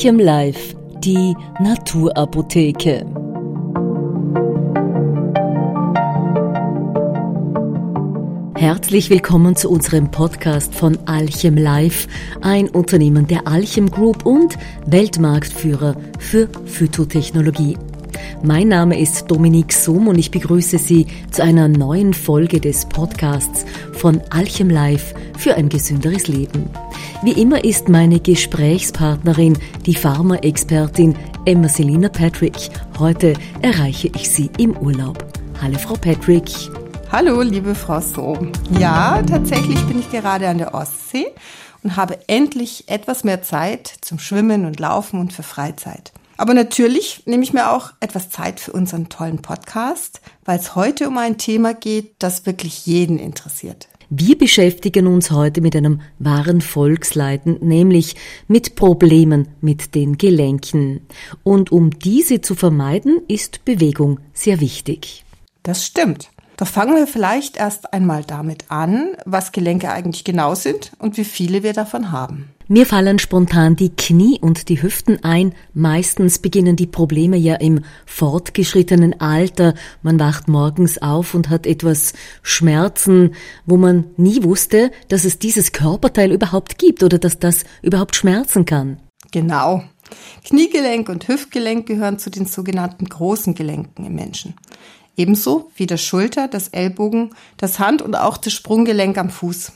Alchem Life, die Naturapotheke. Herzlich willkommen zu unserem Podcast von Alchem Life, ein Unternehmen der Alchem Group und Weltmarktführer für Phytotechnologie. Mein Name ist Dominique Sum und ich begrüße Sie zu einer neuen Folge des Podcasts von Alchem Life für ein gesünderes Leben. Wie immer ist meine Gesprächspartnerin die Pharmaexpertin Emma Selina Patrick. Heute erreiche ich sie im Urlaub. Hallo Frau Patrick. Hallo, liebe Frau So. Ja, tatsächlich bin ich gerade an der Ostsee und habe endlich etwas mehr Zeit zum Schwimmen und Laufen und für Freizeit. Aber natürlich nehme ich mir auch etwas Zeit für unseren tollen Podcast, weil es heute um ein Thema geht, das wirklich jeden interessiert. Wir beschäftigen uns heute mit einem wahren Volksleiden, nämlich mit Problemen mit den Gelenken. Und um diese zu vermeiden, ist Bewegung sehr wichtig. Das stimmt. Doch fangen wir vielleicht erst einmal damit an, was Gelenke eigentlich genau sind und wie viele wir davon haben. Mir fallen spontan die Knie und die Hüften ein. Meistens beginnen die Probleme ja im fortgeschrittenen Alter. Man wacht morgens auf und hat etwas Schmerzen, wo man nie wusste, dass es dieses Körperteil überhaupt gibt oder dass das überhaupt schmerzen kann. Genau. Kniegelenk und Hüftgelenk gehören zu den sogenannten großen Gelenken im Menschen. Ebenso wie das Schulter, das Ellbogen, das Hand und auch das Sprunggelenk am Fuß.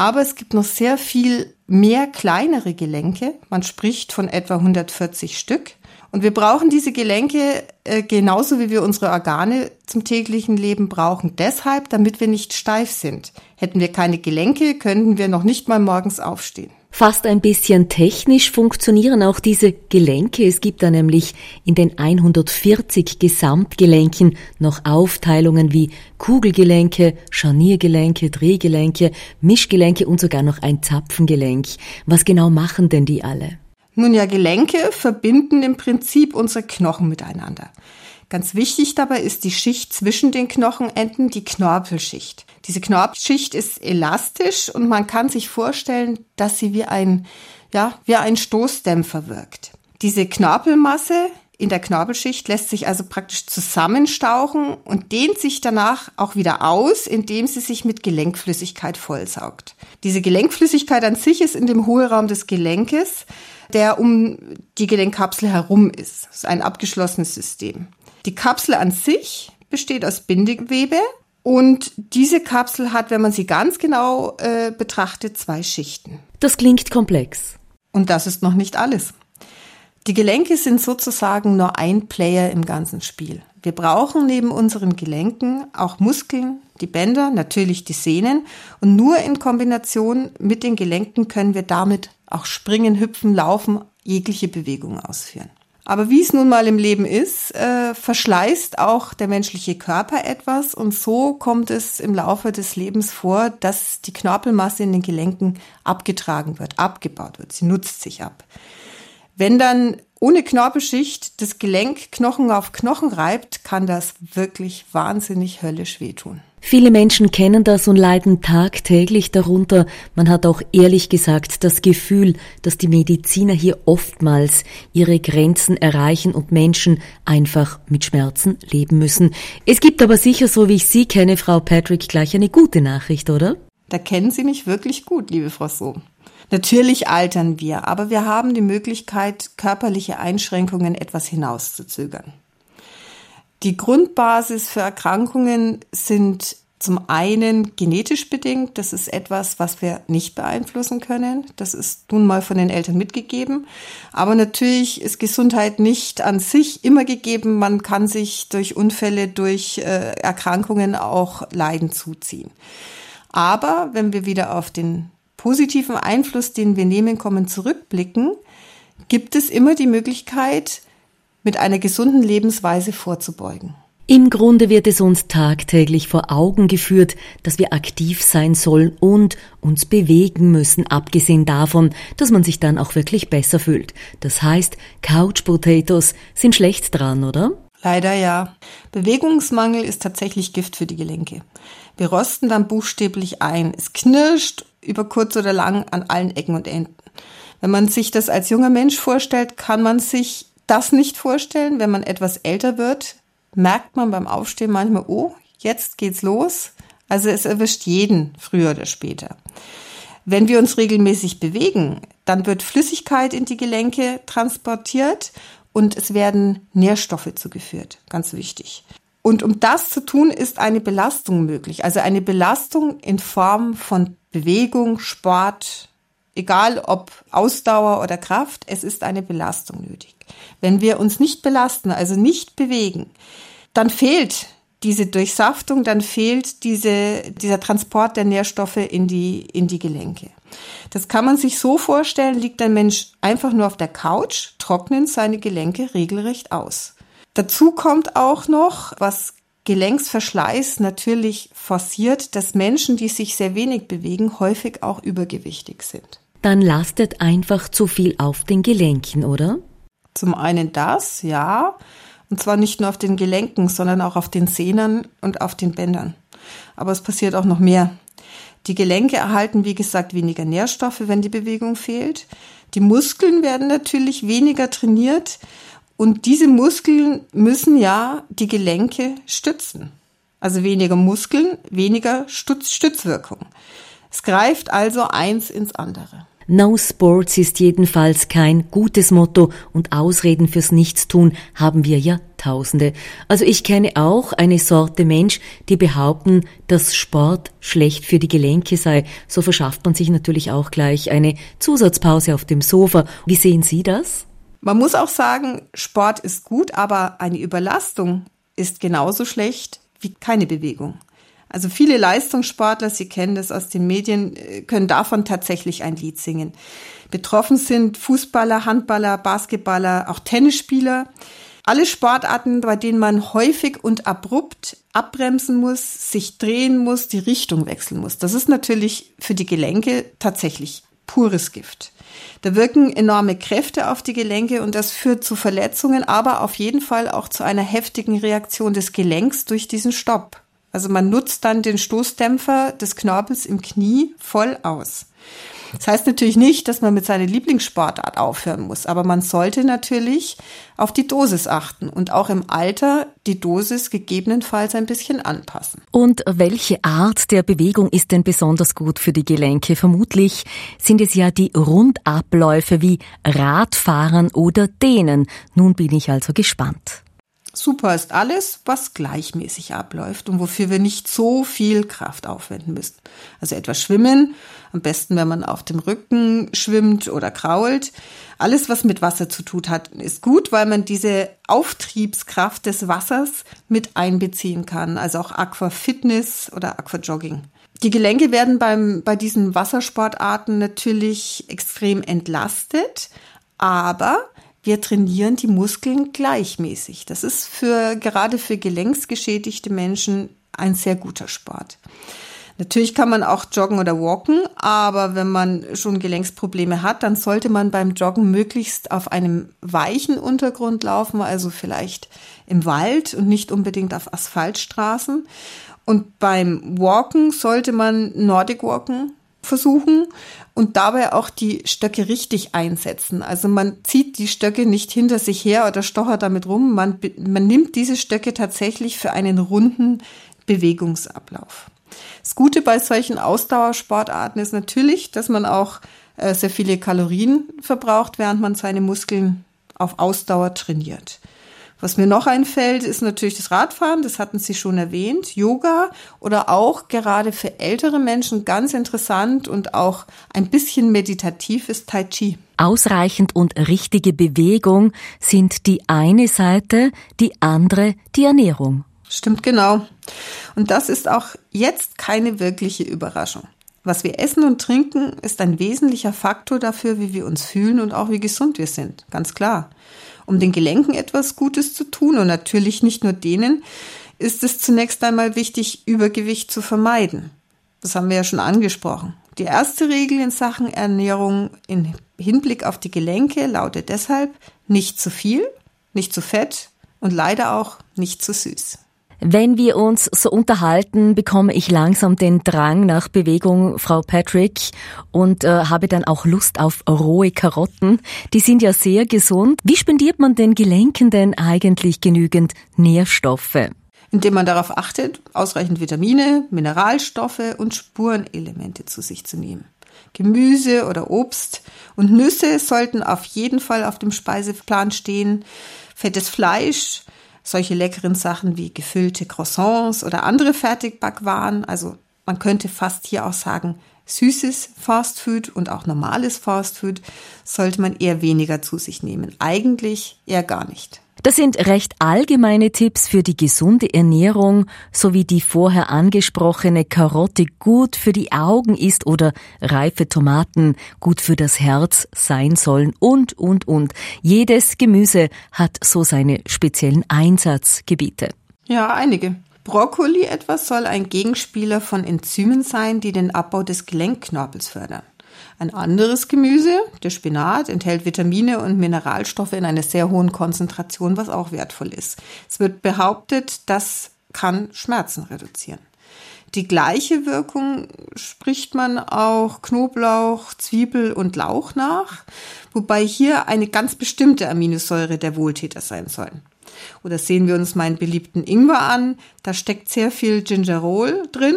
Aber es gibt noch sehr viel mehr kleinere Gelenke. Man spricht von etwa 140 Stück. Und wir brauchen diese Gelenke äh, genauso wie wir unsere Organe zum täglichen Leben brauchen. Deshalb, damit wir nicht steif sind. Hätten wir keine Gelenke, könnten wir noch nicht mal morgens aufstehen. Fast ein bisschen technisch funktionieren auch diese Gelenke. Es gibt da nämlich in den 140 Gesamtgelenken noch Aufteilungen wie Kugelgelenke, Scharniergelenke, Drehgelenke, Mischgelenke und sogar noch ein Zapfengelenk. Was genau machen denn die alle? Nun ja, Gelenke verbinden im Prinzip unsere Knochen miteinander. Ganz wichtig dabei ist die Schicht zwischen den Knochenenden, die Knorpelschicht. Diese Knorpelschicht ist elastisch und man kann sich vorstellen, dass sie wie ein, ja, wie ein Stoßdämpfer wirkt. Diese Knorpelmasse in der Knorpelschicht lässt sich also praktisch zusammenstauchen und dehnt sich danach auch wieder aus, indem sie sich mit Gelenkflüssigkeit vollsaugt. Diese Gelenkflüssigkeit an sich ist in dem Hohlraum des Gelenkes, der um die Gelenkkapsel herum ist. Das ist ein abgeschlossenes System. Die Kapsel an sich besteht aus Bindegewebe und diese Kapsel hat, wenn man sie ganz genau äh, betrachtet, zwei Schichten. Das klingt komplex. Und das ist noch nicht alles. Die Gelenke sind sozusagen nur ein Player im ganzen Spiel. Wir brauchen neben unseren Gelenken auch Muskeln, die Bänder, natürlich die Sehnen und nur in Kombination mit den Gelenken können wir damit auch springen, hüpfen, laufen, jegliche Bewegung ausführen. Aber wie es nun mal im Leben ist, äh, verschleißt auch der menschliche Körper etwas und so kommt es im Laufe des Lebens vor, dass die Knorpelmasse in den Gelenken abgetragen wird, abgebaut wird. Sie nutzt sich ab. Wenn dann ohne Knorpelschicht das Gelenk Knochen auf Knochen reibt, kann das wirklich wahnsinnig höllisch wehtun. Viele Menschen kennen das und leiden tagtäglich darunter. Man hat auch ehrlich gesagt das Gefühl, dass die Mediziner hier oftmals ihre Grenzen erreichen und Menschen einfach mit Schmerzen leben müssen. Es gibt aber sicher, so wie ich Sie kenne, Frau Patrick, gleich eine gute Nachricht, oder? Da kennen Sie mich wirklich gut, liebe Frau So. Natürlich altern wir, aber wir haben die Möglichkeit, körperliche Einschränkungen etwas hinauszuzögern. Die Grundbasis für Erkrankungen sind zum einen genetisch bedingt. Das ist etwas, was wir nicht beeinflussen können. Das ist nun mal von den Eltern mitgegeben. Aber natürlich ist Gesundheit nicht an sich immer gegeben. Man kann sich durch Unfälle, durch äh, Erkrankungen auch Leiden zuziehen. Aber wenn wir wieder auf den positiven Einfluss, den wir nehmen kommen, zurückblicken, gibt es immer die Möglichkeit, mit einer gesunden Lebensweise vorzubeugen. Im Grunde wird es uns tagtäglich vor Augen geführt, dass wir aktiv sein sollen und uns bewegen müssen, abgesehen davon, dass man sich dann auch wirklich besser fühlt. Das heißt, Couch Potatoes sind schlecht dran, oder? Leider ja. Bewegungsmangel ist tatsächlich Gift für die Gelenke. Wir rosten dann buchstäblich ein. Es knirscht über kurz oder lang an allen Ecken und Enden. Wenn man sich das als junger Mensch vorstellt, kann man sich das nicht vorstellen. Wenn man etwas älter wird, merkt man beim Aufstehen manchmal, oh, jetzt geht's los. Also es erwischt jeden früher oder später. Wenn wir uns regelmäßig bewegen, dann wird Flüssigkeit in die Gelenke transportiert und es werden Nährstoffe zugeführt. Ganz wichtig. Und um das zu tun, ist eine Belastung möglich. Also eine Belastung in Form von Bewegung, Sport, egal ob Ausdauer oder Kraft, es ist eine Belastung nötig. Wenn wir uns nicht belasten, also nicht bewegen, dann fehlt diese Durchsaftung, dann fehlt diese, dieser Transport der Nährstoffe in die, in die Gelenke. Das kann man sich so vorstellen, liegt ein Mensch einfach nur auf der Couch, trocknen seine Gelenke regelrecht aus. Dazu kommt auch noch, was Gelenksverschleiß natürlich forciert, dass Menschen, die sich sehr wenig bewegen, häufig auch übergewichtig sind. Dann lastet einfach zu viel auf den Gelenken, oder? Zum einen das, ja. Und zwar nicht nur auf den Gelenken, sondern auch auf den Sehnen und auf den Bändern. Aber es passiert auch noch mehr. Die Gelenke erhalten, wie gesagt, weniger Nährstoffe, wenn die Bewegung fehlt. Die Muskeln werden natürlich weniger trainiert. Und diese Muskeln müssen ja die Gelenke stützen. Also weniger Muskeln, weniger Stütz Stützwirkung. Es greift also eins ins andere. No Sports ist jedenfalls kein gutes Motto und Ausreden fürs Nichtstun haben wir ja Tausende. Also ich kenne auch eine Sorte Mensch, die behaupten, dass Sport schlecht für die Gelenke sei. So verschafft man sich natürlich auch gleich eine Zusatzpause auf dem Sofa. Wie sehen Sie das? Man muss auch sagen, Sport ist gut, aber eine Überlastung ist genauso schlecht wie keine Bewegung. Also viele Leistungssportler, Sie kennen das aus den Medien, äh, können davon tatsächlich ein Lied singen. Betroffen sind Fußballer, Handballer, Basketballer, auch Tennisspieler. Alle Sportarten, bei denen man häufig und abrupt abbremsen muss, sich drehen muss, die Richtung wechseln muss. Das ist natürlich für die Gelenke tatsächlich pures Gift. Da wirken enorme Kräfte auf die Gelenke und das führt zu Verletzungen, aber auf jeden Fall auch zu einer heftigen Reaktion des Gelenks durch diesen Stopp. Also man nutzt dann den Stoßdämpfer des Knorpels im Knie voll aus. Das heißt natürlich nicht, dass man mit seiner Lieblingssportart aufhören muss, aber man sollte natürlich auf die Dosis achten und auch im Alter die Dosis gegebenenfalls ein bisschen anpassen. Und welche Art der Bewegung ist denn besonders gut für die Gelenke? Vermutlich sind es ja die Rundabläufe wie Radfahren oder Dehnen. Nun bin ich also gespannt. Super ist alles, was gleichmäßig abläuft und wofür wir nicht so viel Kraft aufwenden müssen. Also etwas schwimmen, am besten, wenn man auf dem Rücken schwimmt oder krault. Alles, was mit Wasser zu tun hat, ist gut, weil man diese Auftriebskraft des Wassers mit einbeziehen kann. Also auch Aquafitness oder Aquajogging. Die Gelenke werden beim, bei diesen Wassersportarten natürlich extrem entlastet, aber wir trainieren die Muskeln gleichmäßig. Das ist für, gerade für gelenksgeschädigte Menschen ein sehr guter Sport. Natürlich kann man auch joggen oder walken, aber wenn man schon Gelenksprobleme hat, dann sollte man beim Joggen möglichst auf einem weichen Untergrund laufen, also vielleicht im Wald und nicht unbedingt auf Asphaltstraßen. Und beim Walken sollte man Nordic Walken versuchen und dabei auch die Stöcke richtig einsetzen. Also man zieht die Stöcke nicht hinter sich her oder stochert damit rum. Man, man nimmt diese Stöcke tatsächlich für einen runden Bewegungsablauf. Das Gute bei solchen Ausdauersportarten ist natürlich, dass man auch äh, sehr viele Kalorien verbraucht, während man seine Muskeln auf Ausdauer trainiert. Was mir noch einfällt, ist natürlich das Radfahren, das hatten Sie schon erwähnt, Yoga oder auch gerade für ältere Menschen ganz interessant und auch ein bisschen meditativ ist Tai Chi. Ausreichend und richtige Bewegung sind die eine Seite, die andere die Ernährung. Stimmt genau. Und das ist auch jetzt keine wirkliche Überraschung. Was wir essen und trinken, ist ein wesentlicher Faktor dafür, wie wir uns fühlen und auch wie gesund wir sind. Ganz klar. Um den Gelenken etwas Gutes zu tun und natürlich nicht nur denen, ist es zunächst einmal wichtig, Übergewicht zu vermeiden. Das haben wir ja schon angesprochen. Die erste Regel in Sachen Ernährung im Hinblick auf die Gelenke lautet deshalb nicht zu viel, nicht zu fett und leider auch nicht zu süß. Wenn wir uns so unterhalten, bekomme ich langsam den Drang nach Bewegung, Frau Patrick, und äh, habe dann auch Lust auf rohe Karotten. Die sind ja sehr gesund. Wie spendiert man den Gelenken denn eigentlich genügend Nährstoffe? Indem man darauf achtet, ausreichend Vitamine, Mineralstoffe und Spurenelemente zu sich zu nehmen. Gemüse oder Obst und Nüsse sollten auf jeden Fall auf dem Speiseplan stehen. Fettes Fleisch, solche leckeren Sachen wie gefüllte Croissants oder andere Fertigbackwaren. Also man könnte fast hier auch sagen, süßes Fastfood und auch normales Fastfood sollte man eher weniger zu sich nehmen. Eigentlich eher gar nicht. Das sind recht allgemeine Tipps für die gesunde Ernährung, sowie die vorher angesprochene Karotte gut für die Augen ist oder reife Tomaten gut für das Herz sein sollen und, und, und. Jedes Gemüse hat so seine speziellen Einsatzgebiete. Ja, einige. Brokkoli etwas soll ein Gegenspieler von Enzymen sein, die den Abbau des Gelenkknorpels fördern. Ein anderes Gemüse, der Spinat, enthält Vitamine und Mineralstoffe in einer sehr hohen Konzentration, was auch wertvoll ist. Es wird behauptet, das kann Schmerzen reduzieren. Die gleiche Wirkung spricht man auch Knoblauch, Zwiebel und Lauch nach, wobei hier eine ganz bestimmte Aminosäure der Wohltäter sein soll. Oder sehen wir uns meinen beliebten Ingwer an, da steckt sehr viel Gingerol drin.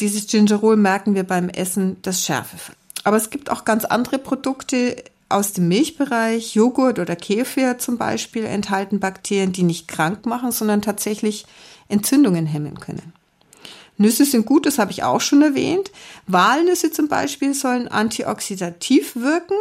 Dieses Gingerol merken wir beim Essen das Schärfe aber es gibt auch ganz andere Produkte aus dem Milchbereich. Joghurt oder Kefir zum Beispiel enthalten Bakterien, die nicht krank machen, sondern tatsächlich Entzündungen hemmen können. Nüsse sind gut, das habe ich auch schon erwähnt. Walnüsse zum Beispiel sollen antioxidativ wirken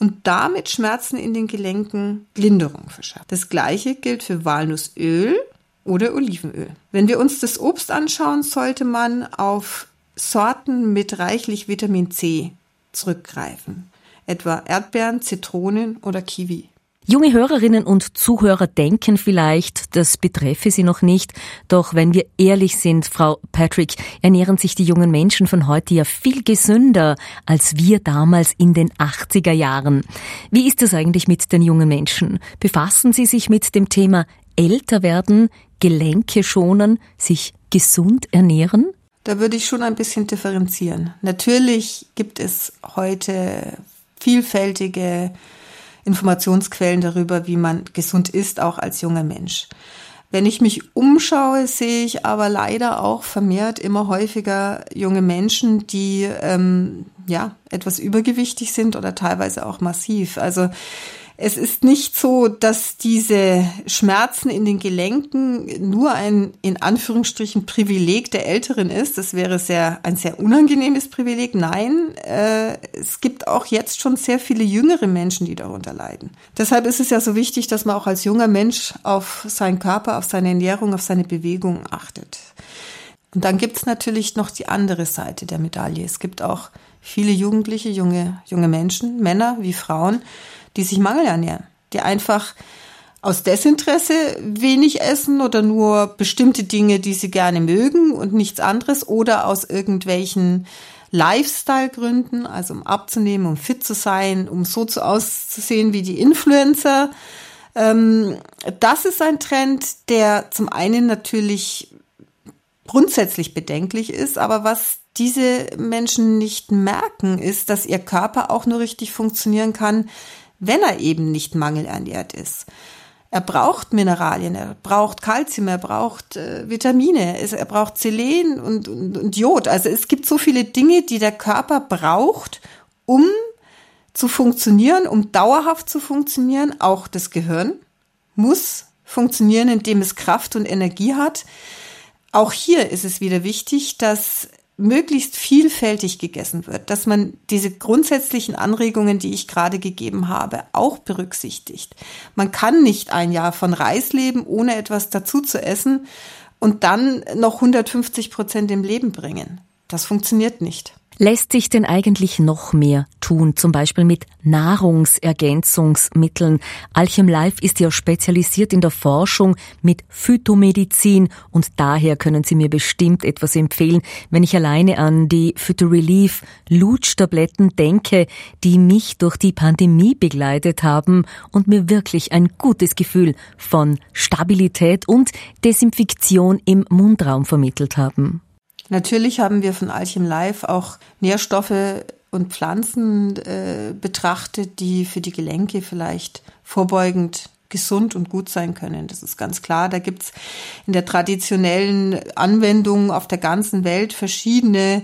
und damit Schmerzen in den Gelenken Linderung verschaffen. Das gleiche gilt für Walnussöl oder Olivenöl. Wenn wir uns das Obst anschauen, sollte man auf Sorten mit reichlich Vitamin C zurückgreifen, etwa Erdbeeren, Zitronen oder Kiwi. Junge Hörerinnen und Zuhörer denken vielleicht, das betreffe sie noch nicht. Doch wenn wir ehrlich sind, Frau Patrick, ernähren sich die jungen Menschen von heute ja viel gesünder als wir damals in den 80er Jahren. Wie ist es eigentlich mit den jungen Menschen? Befassen sie sich mit dem Thema älter werden, Gelenke schonen, sich gesund ernähren? Da würde ich schon ein bisschen differenzieren. Natürlich gibt es heute vielfältige Informationsquellen darüber, wie man gesund ist, auch als junger Mensch. Wenn ich mich umschaue, sehe ich aber leider auch vermehrt immer häufiger junge Menschen, die ähm, ja etwas übergewichtig sind oder teilweise auch massiv. Also es ist nicht so, dass diese Schmerzen in den Gelenken nur ein in Anführungsstrichen Privileg der Älteren ist. Das wäre sehr ein sehr unangenehmes Privileg. Nein, äh, es gibt auch jetzt schon sehr viele jüngere Menschen, die darunter leiden. Deshalb ist es ja so wichtig, dass man auch als junger Mensch auf seinen Körper, auf seine Ernährung, auf seine Bewegung achtet. Und dann gibt es natürlich noch die andere Seite der Medaille. Es gibt auch viele Jugendliche, junge, junge Menschen, Männer wie Frauen, die sich mangelernähren, die einfach aus Desinteresse wenig essen oder nur bestimmte Dinge, die sie gerne mögen und nichts anderes oder aus irgendwelchen Lifestyle-Gründen, also um abzunehmen, um fit zu sein, um so zu auszusehen wie die Influencer. Ähm, das ist ein Trend, der zum einen natürlich grundsätzlich bedenklich ist, aber was diese Menschen nicht merken, ist, dass ihr Körper auch nur richtig funktionieren kann, wenn er eben nicht mangelernährt ist. Er braucht Mineralien, er braucht Kalzium, er braucht äh, Vitamine, er braucht Selen und, und, und Jod. Also es gibt so viele Dinge, die der Körper braucht, um zu funktionieren, um dauerhaft zu funktionieren. Auch das Gehirn muss funktionieren, indem es Kraft und Energie hat. Auch hier ist es wieder wichtig, dass möglichst vielfältig gegessen wird, dass man diese grundsätzlichen Anregungen, die ich gerade gegeben habe, auch berücksichtigt. Man kann nicht ein Jahr von Reis leben, ohne etwas dazu zu essen und dann noch 150 Prozent im Leben bringen. Das funktioniert nicht. Lässt sich denn eigentlich noch mehr tun, zum Beispiel mit Nahrungsergänzungsmitteln? Alchem Life ist ja spezialisiert in der Forschung mit Phytomedizin und daher können Sie mir bestimmt etwas empfehlen, wenn ich alleine an die Phytorelief Lutschtabletten denke, die mich durch die Pandemie begleitet haben und mir wirklich ein gutes Gefühl von Stabilität und Desinfektion im Mundraum vermittelt haben. Natürlich haben wir von Alchem Live auch Nährstoffe und Pflanzen äh, betrachtet, die für die Gelenke vielleicht vorbeugend gesund und gut sein können. Das ist ganz klar. Da gibt's in der traditionellen Anwendung auf der ganzen Welt verschiedene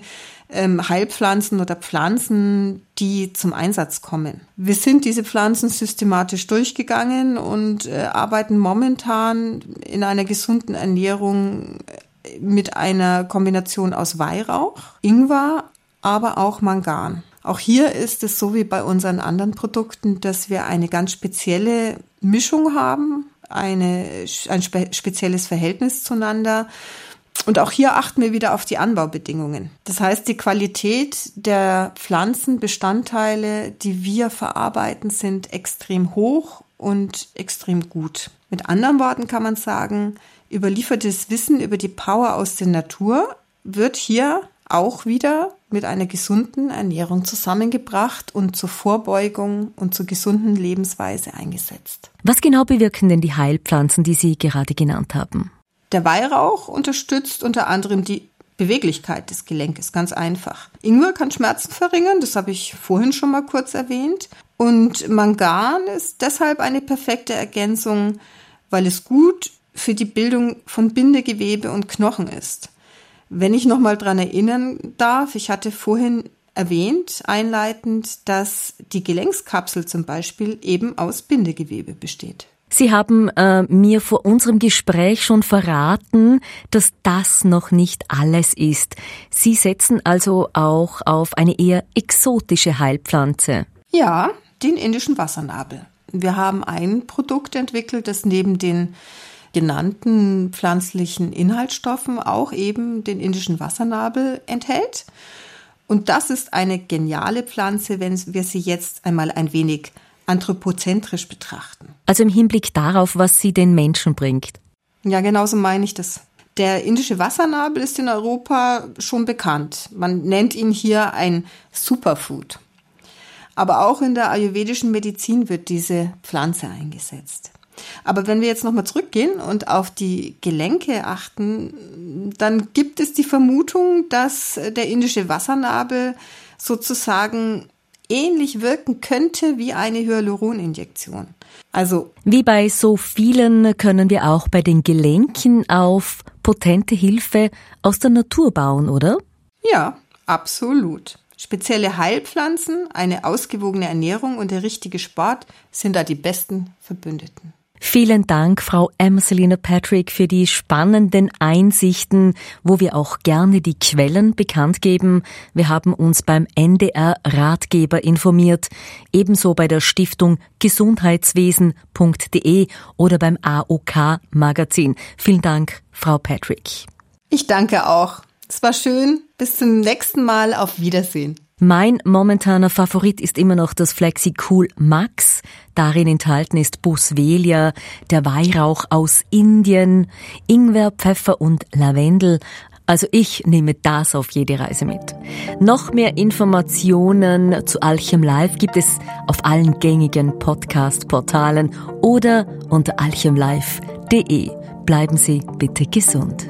ähm, Heilpflanzen oder Pflanzen, die zum Einsatz kommen. Wir sind diese Pflanzen systematisch durchgegangen und äh, arbeiten momentan in einer gesunden Ernährung mit einer Kombination aus Weihrauch, Ingwer, aber auch Mangan. Auch hier ist es so wie bei unseren anderen Produkten, dass wir eine ganz spezielle Mischung haben, eine, ein spe spezielles Verhältnis zueinander. Und auch hier achten wir wieder auf die Anbaubedingungen. Das heißt, die Qualität der Pflanzenbestandteile, die wir verarbeiten, sind extrem hoch und extrem gut. Mit anderen Worten kann man sagen, überliefertes Wissen über die Power aus der Natur wird hier auch wieder mit einer gesunden Ernährung zusammengebracht und zur Vorbeugung und zur gesunden Lebensweise eingesetzt. Was genau bewirken denn die Heilpflanzen, die Sie gerade genannt haben? Der Weihrauch unterstützt unter anderem die Beweglichkeit des Gelenkes, ganz einfach. Ingwer kann Schmerzen verringern, das habe ich vorhin schon mal kurz erwähnt. Und Mangan ist deshalb eine perfekte Ergänzung, weil es gut für die Bildung von Bindegewebe und Knochen ist. Wenn ich nochmal dran erinnern darf, ich hatte vorhin erwähnt, einleitend, dass die Gelenkskapsel zum Beispiel eben aus Bindegewebe besteht. Sie haben äh, mir vor unserem Gespräch schon verraten, dass das noch nicht alles ist. Sie setzen also auch auf eine eher exotische Heilpflanze. Ja, den indischen Wassernabel. Wir haben ein Produkt entwickelt, das neben den genannten pflanzlichen Inhaltsstoffen auch eben den indischen Wassernabel enthält. Und das ist eine geniale Pflanze, wenn wir sie jetzt einmal ein wenig anthropozentrisch betrachten. Also im Hinblick darauf, was sie den Menschen bringt. Ja, genauso meine ich das. Der indische Wassernabel ist in Europa schon bekannt. Man nennt ihn hier ein Superfood. Aber auch in der ayurvedischen Medizin wird diese Pflanze eingesetzt. Aber wenn wir jetzt nochmal zurückgehen und auf die Gelenke achten, dann gibt es die Vermutung, dass der indische Wassernabel sozusagen ähnlich wirken könnte wie eine Hyaluroninjektion. Also wie bei so vielen können wir auch bei den Gelenken auf potente Hilfe aus der Natur bauen, oder? Ja, absolut. Spezielle Heilpflanzen, eine ausgewogene Ernährung und der richtige Sport sind da die besten Verbündeten. Vielen Dank, Frau Emselina Patrick, für die spannenden Einsichten, wo wir auch gerne die Quellen bekannt geben. Wir haben uns beim NDR Ratgeber informiert, ebenso bei der Stiftung gesundheitswesen.de oder beim AOK Magazin. Vielen Dank, Frau Patrick. Ich danke auch. Es war schön. Bis zum nächsten Mal. Auf Wiedersehen. Mein momentaner Favorit ist immer noch das FlexiCool Max. Darin enthalten ist Boswellia, der Weihrauch aus Indien, Ingwer, Pfeffer und Lavendel. Also ich nehme das auf jede Reise mit. Noch mehr Informationen zu Alchem Live gibt es auf allen gängigen Podcast-Portalen oder unter alchemlive.de. Bleiben Sie bitte gesund.